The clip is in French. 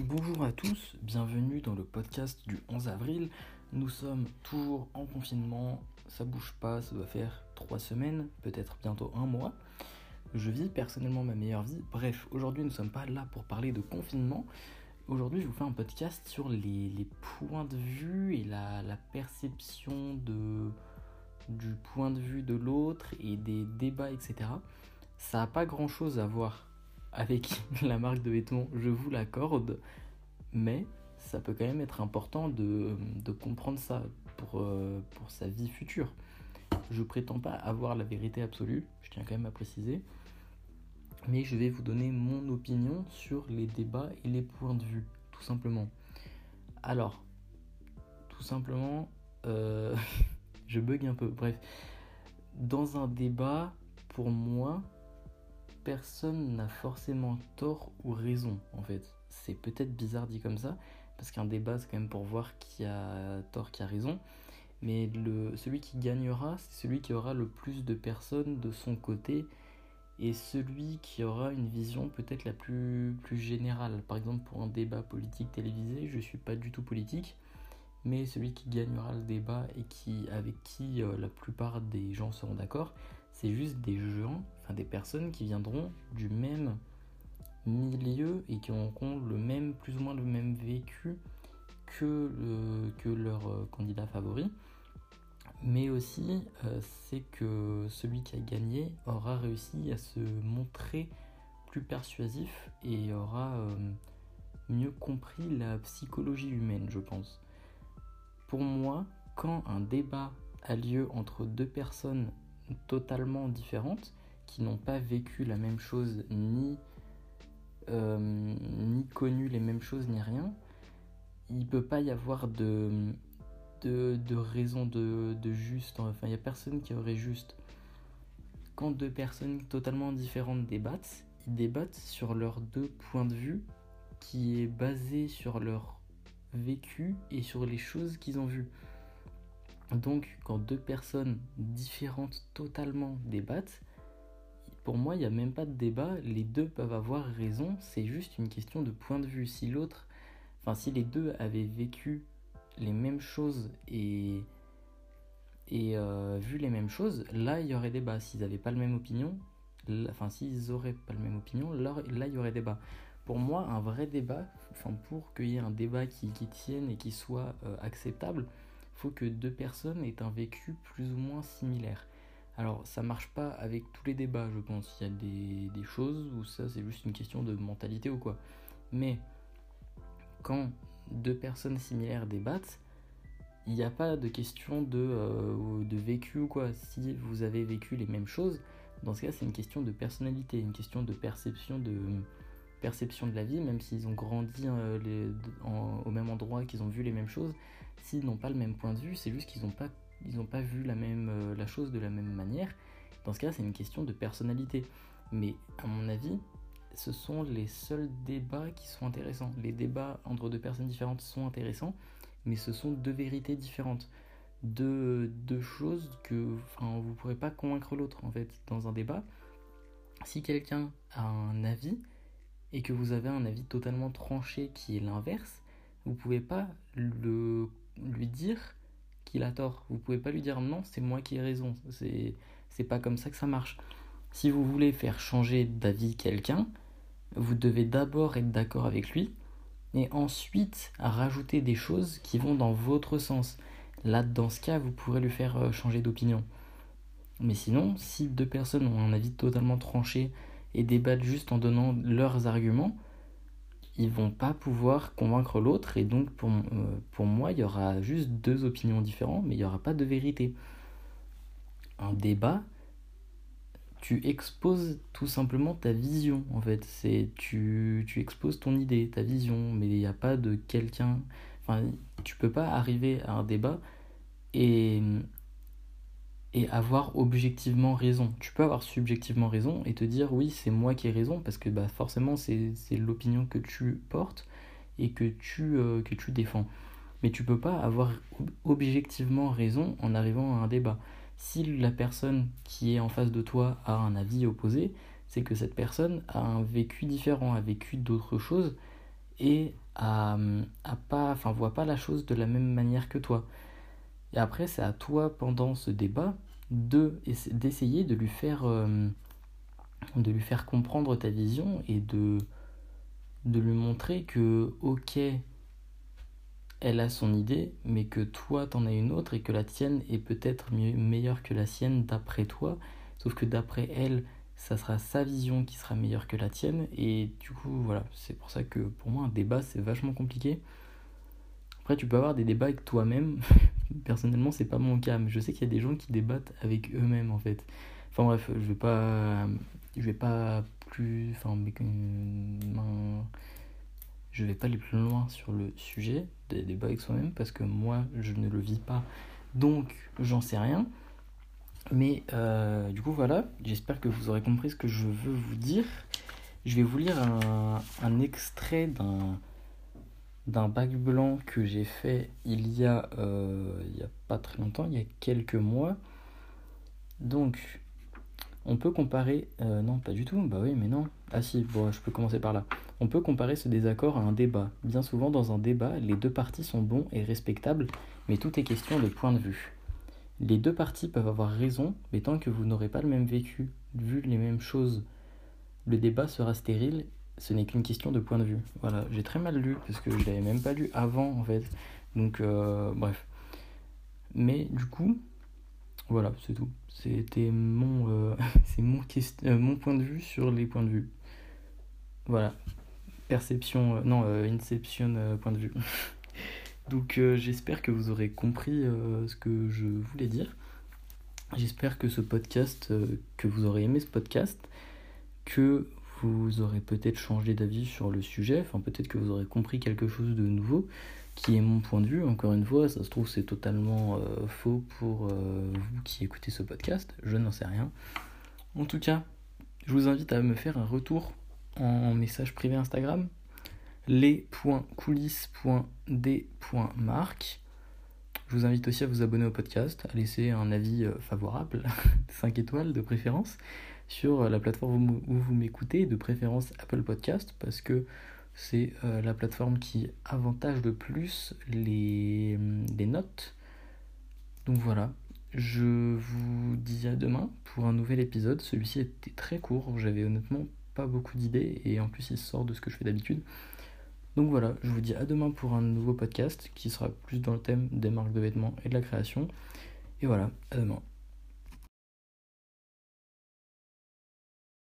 Bonjour à tous, bienvenue dans le podcast du 11 avril. Nous sommes toujours en confinement, ça bouge pas, ça doit faire trois semaines, peut-être bientôt un mois. Je vis personnellement ma meilleure vie. Bref, aujourd'hui nous ne sommes pas là pour parler de confinement. Aujourd'hui je vous fais un podcast sur les, points de vue et la, perception du point de vue de l'autre et des débats, etc. Ça n'a pas grand chose à voir avec la marque de vêtements, je vous l'accorde, mais ça peut quand même être important de, comprendre ça pour, euh, pour sa vie future. Je prétends pas avoir la vérité absolue, je tiens quand même à préciser, mais je vais vous donner mon opinion sur les débats et les points de vue, tout simplement. Alors, tout simplement, euh, je bug un peu, bref. Dans un débat, pour moi, personne n'a forcément tort ou raison en fait. C'est peut-être bizarre dit comme ça, parce qu'un débat c'est quand même pour voir qui a tort, qui a raison. Mais celui qui gagnera, c'est celui qui aura le plus de personnes de son côté et celui qui aura une vision peut-être la plus, plus générale. Par exemple, pour un débat politique télévisé, je ne suis pas du tout politique, mais celui qui gagnera le débat et qui, avec qui euh, la plupart des gens seront d'accord, c'est juste des gens, des personnes qui viendront du même milieu et qui auront le même, plus ou moins le même vécu que, que leur euh, candidat favori. Mais aussi, euh, c'est que celui qui a gagné aura réussi à se montrer plus persuasif et aura euh, mieux compris la psychologie humaine, je pense. Pour moi, quand un débat a lieu entre deux personnes totalement différentes, qui n'ont pas vécu la même chose, ni, euh, ni connu les mêmes choses, ni rien, il ne peut pas y avoir de, de, de raison de, de juste. Enfin, il n'y a personne qui aurait juste. Quand deux personnes totalement différentes débattent, ils débattent sur leurs deux points de vue qui est basé sur leur vécu et sur les choses qu'ils ont vues. Donc, quand deux personnes différentes totalement débattent, pour moi, il n'y a même pas de débat. Les deux peuvent avoir raison. C'est juste une question de point de vue. Si l'autre, enfin, si les deux avaient vécu les mêmes choses et, euh, vu les mêmes choses, là, il y aurait débat. S'ils n'avaient pas la même opinion, enfin, s'ils n'auraient pas la même opinion, là, là, il y aurait débat. Pour moi, un vrai débat, enfin, pour qu'il y ait un débat qui, tienne et qui soit euh, acceptable, faut que deux personnes aient un vécu plus ou moins similaire. Alors ça marche pas avec tous les débats, je pense. Il y a des, choses où ça c'est juste une question de mentalité ou quoi. Mais quand deux personnes similaires débattent, il n'y a pas de question de, euh, de vécu ou quoi. Si vous avez vécu les mêmes choses, dans ce cas c'est une question de personnalité, une question de perception de, perception de la vie, même s'ils ont grandi euh, au même endroit, qu'ils ont vu les mêmes choses, s'ils n'ont pas le même point de vue, c'est juste qu'ils n'ont pas, ils pas vu la, même, euh, la chose de la même manière. Dans ce cas, c'est une question de personnalité. Mais à mon avis, ce sont les seuls débats qui sont intéressants. Les débats entre deux personnes différentes sont intéressants, mais ce sont deux vérités différentes. Deux, deux choses que enfin, vous ne pourrez pas convaincre l'autre en fait dans un débat. Si quelqu'un a un avis, et que vous avez un avis totalement tranché qui est l'inverse, vous pouvez pas le, lui dire qu'il a tort. Vous pouvez pas lui dire non, c'est moi qui ai raison. C'est, c'est pas comme ça que ça marche. Si vous voulez faire changer d'avis quelqu'un, vous devez d'abord être d'accord avec lui et ensuite rajouter des choses qui vont dans votre sens. Là, dans ce cas, vous pourrez lui faire euh, changer d'opinion. Mais sinon, si deux personnes ont un avis totalement tranché et débattent juste en donnant leurs arguments, ils vont pas pouvoir convaincre l'autre et donc pour, euh, pour moi il y aura juste deux opinions différentes mais il n'y aura pas de vérité. Un débat, tu exposes tout simplement ta vision en fait, c'est tu, tu exposes ton idée, ta vision, mais il n'y a pas de quelqu'un, enfin tu peux pas arriver à un débat et et avoir objectivement raison. Tu peux avoir subjectivement raison et te dire oui, c'est moi qui ai raison parce que bah, forcément c'est l'opinion que tu portes et que tu, euh, que tu défends. Mais tu peux pas avoir objectivement raison en arrivant à un débat. Si la personne qui est en face de toi a un avis opposé, c'est que cette personne a un vécu différent, a vécu d'autres choses et à pas, enfin, voit pas la chose de la même manière que toi. Et après, c'est à toi, pendant ce débat, de, d'essayer de lui faire euh, de lui faire comprendre ta vision et de, de lui montrer que, ok, elle a son idée, mais que toi, t'en as une autre et que la tienne est peut-être meilleure que la sienne d'après toi. Sauf que d'après elle, ça sera sa vision qui sera meilleure que la tienne. Et du coup, voilà, c'est pour ça que pour moi, un débat, c'est vachement compliqué. Après, tu peux avoir des débats avec toi-même. Personnellement, c'est pas mon cas, mais je sais qu'il y a des gens qui débattent avec eux-mêmes en fait. Enfin bref, je vais pas je vais pas plus enfin je vais pas aller plus loin sur le sujet des débats avec soi-même parce que moi je ne le vis pas. Donc j'en sais rien. Mais euh, du coup voilà. J'espère que vous aurez compris ce que je veux vous dire. Je vais vous lire un, un extrait d'un d'un bac blanc que j'ai fait il y a euh, il y a pas très longtemps il y a quelques mois donc on peut comparer. Euh, non, pas du tout. Bah oui, mais non. Ah si, bon, je peux commencer par là. On peut comparer ce désaccord à un débat. Bien souvent, dans un débat, les deux parties sont bons et respectables, mais tout est question de point de vue. Les deux parties peuvent avoir raison, mais tant que vous n'aurez pas le même vécu, vu les mêmes choses, le débat sera stérile. Ce n'est qu'une question de point de vue. Voilà, j'ai très mal lu parce que je l'avais même pas lu avant en fait. Donc, euh, bref. Mais du coup, voilà, c'est tout. C'était mon, euh, c'est mon, euh, mon point de vue sur les points de vue. Voilà. Perception, non, inception point de vue. Donc j'espère que vous aurez compris ce que je voulais dire. J'espère que ce podcast, que vous aurez aimé ce podcast, que vous aurez peut-être changé d'avis sur le sujet, enfin peut-être que vous aurez compris quelque chose de nouveau qui est mon point de vue. Encore une fois, ça se trouve c'est totalement euh, faux pour euh, vous qui écoutez ce podcast, je n'en sais rien. En tout cas, je vous invite à me faire un retour en message privé Instagram les.coulisses.d.marc. Je vous invite aussi à vous abonner au podcast, à laisser un avis euh, favorable, 5 étoiles de préférence, sur la plateforme où vous m'écoutez, de préférence Apple Podcast, parce que c'est euh, la plateforme qui avantage le plus les, les notes. Donc voilà, je vous dis à demain pour un nouvel épisode. Celui-ci était très court, j'avais honnêtement pas beaucoup d'idées et en plus il sort de ce que je fais d'habitude. Donc voilà, je vous dis à demain pour un nouveau podcast qui sera plus dans le thème des marques de vêtements et de la création. Et voilà, à demain.